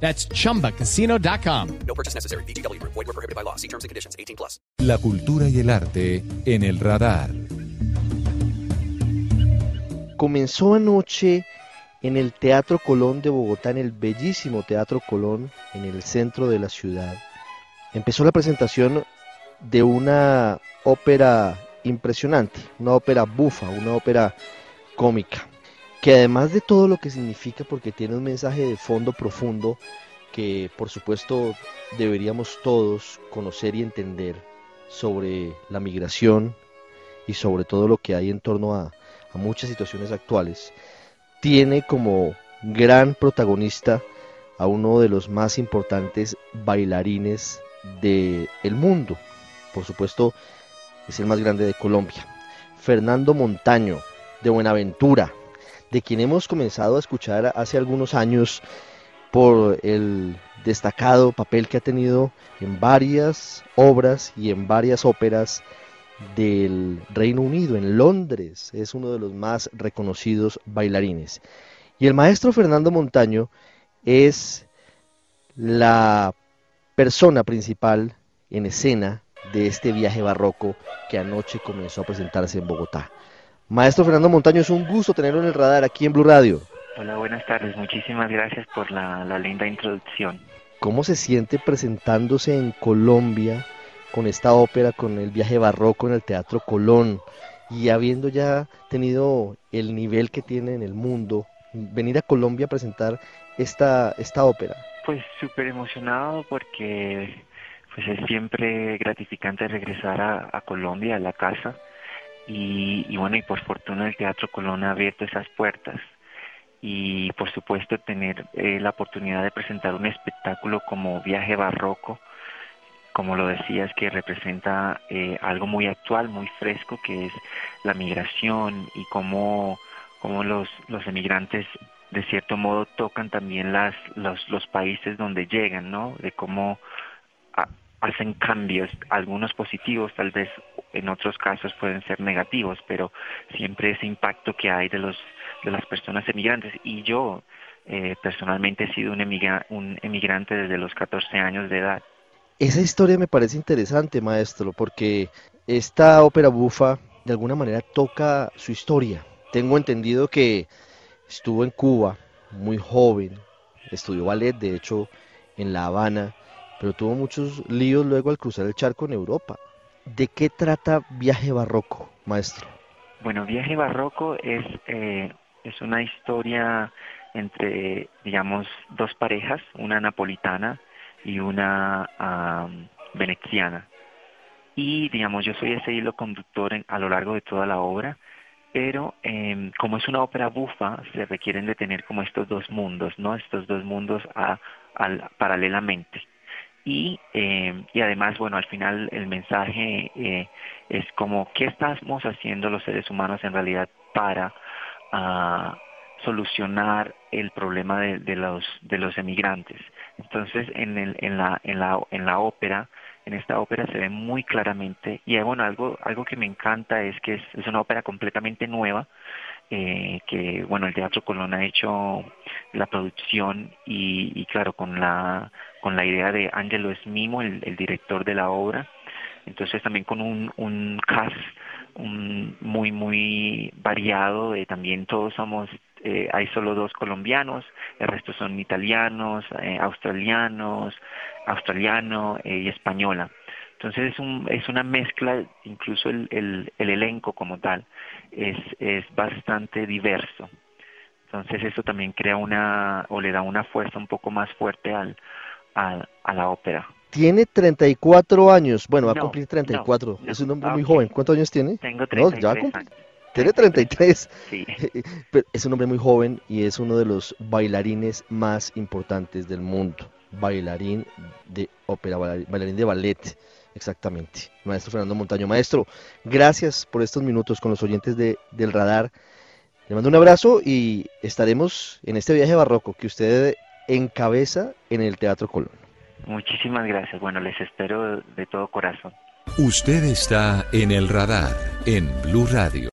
That's chumbacasino.com. No purchase necessary. BGW. Void were prohibited by law. See terms and conditions. 18 plus. La cultura y el arte en el radar. Comenzó anoche en el Teatro Colón de Bogotá, en el bellísimo Teatro Colón, en el centro de la ciudad. Empezó la presentación de una ópera impresionante, una ópera bufa, una ópera cómica, que además de todo lo que significa, porque tiene un mensaje de fondo profundo que por supuesto deberíamos todos conocer y entender sobre la migración y sobre todo lo que hay en torno a, a muchas situaciones actuales, tiene como gran protagonista a uno de los más importantes bailarines del mundo. Por supuesto, es el más grande de Colombia. Fernando Montaño, de Buenaventura, de quien hemos comenzado a escuchar hace algunos años por el destacado papel que ha tenido en varias obras y en varias óperas del Reino Unido, en Londres. Es uno de los más reconocidos bailarines. Y el maestro Fernando Montaño es la persona principal en escena de este viaje barroco que anoche comenzó a presentarse en Bogotá. Maestro Fernando Montaño, es un gusto tenerlo en el radar aquí en Blue Radio. Hola, buenas tardes. Muchísimas gracias por la, la linda introducción. ¿Cómo se siente presentándose en Colombia con esta ópera, con el viaje barroco en el Teatro Colón y habiendo ya tenido el nivel que tiene en el mundo, venir a Colombia a presentar esta, esta ópera? Pues súper emocionado porque pues es siempre gratificante regresar a, a Colombia, a la casa. Y, y, bueno, y por fortuna el Teatro Colón ha abierto esas puertas. Y por supuesto tener eh, la oportunidad de presentar un espectáculo como Viaje Barroco, como lo decías, que representa eh, algo muy actual, muy fresco, que es la migración y cómo, cómo los, los emigrantes de cierto modo tocan también las, los, los países donde llegan, ¿no? De cómo hacen cambios, algunos positivos, tal vez en otros casos pueden ser negativos, pero siempre ese impacto que hay de los de las personas emigrantes y yo eh, personalmente he sido un, emigra un emigrante desde los 14 años de edad. Esa historia me parece interesante, maestro, porque esta ópera bufa de alguna manera toca su historia. Tengo entendido que estuvo en Cuba muy joven, estudió ballet, de hecho, en La Habana, pero tuvo muchos líos luego al cruzar el charco en Europa. ¿De qué trata Viaje Barroco, maestro? Bueno, Viaje Barroco es, eh, es una historia entre, digamos, dos parejas, una napolitana y una um, veneciana. Y, digamos, yo soy ese hilo conductor en, a lo largo de toda la obra, pero eh, como es una ópera bufa, se requieren de tener como estos dos mundos, ¿no? Estos dos mundos a, paralelamente y, eh, y además, bueno, al final el mensaje eh, es como qué estamos haciendo los seres humanos en realidad para uh, solucionar el problema de, de, los de los emigrantes. Entonces, en, el, en la en la en la ópera, en esta ópera se ve muy claramente y bueno, algo algo que me encanta es que es, es una ópera completamente nueva. Eh, que bueno el Teatro Colón ha hecho la producción y, y claro con la con la idea de Angelo Esmimo, el, el director de la obra, entonces también con un, un cast un, muy, muy variado, eh, también todos somos, eh, hay solo dos colombianos, el resto son italianos, eh, australianos, australiano eh, y española. Entonces es, un, es una mezcla, incluso el, el, el elenco como tal, es, es bastante diverso. Entonces eso también crea una, o le da una fuerza un poco más fuerte al, a, a la ópera. Tiene 34 años, bueno, va No, a cumplir 34, no, es un hombre ah, muy joven. ¿Cuántos años tiene? Tengo No, 33 ya años. Tiene 33. Sí. Pero es un hombre muy joven y es uno de los bailarines más importantes del mundo. Bailarín de ópera, bailarín de ballet. Exactamente, maestro Fernando Montaño. Maestro, gracias por estos minutos con los oyentes de, del radar. Le mando un abrazo y estaremos en este viaje barroco que usted encabeza en el Teatro Colón. Muchísimas gracias. Bueno, les espero de todo corazón. Usted está en el radar en Blue Radio.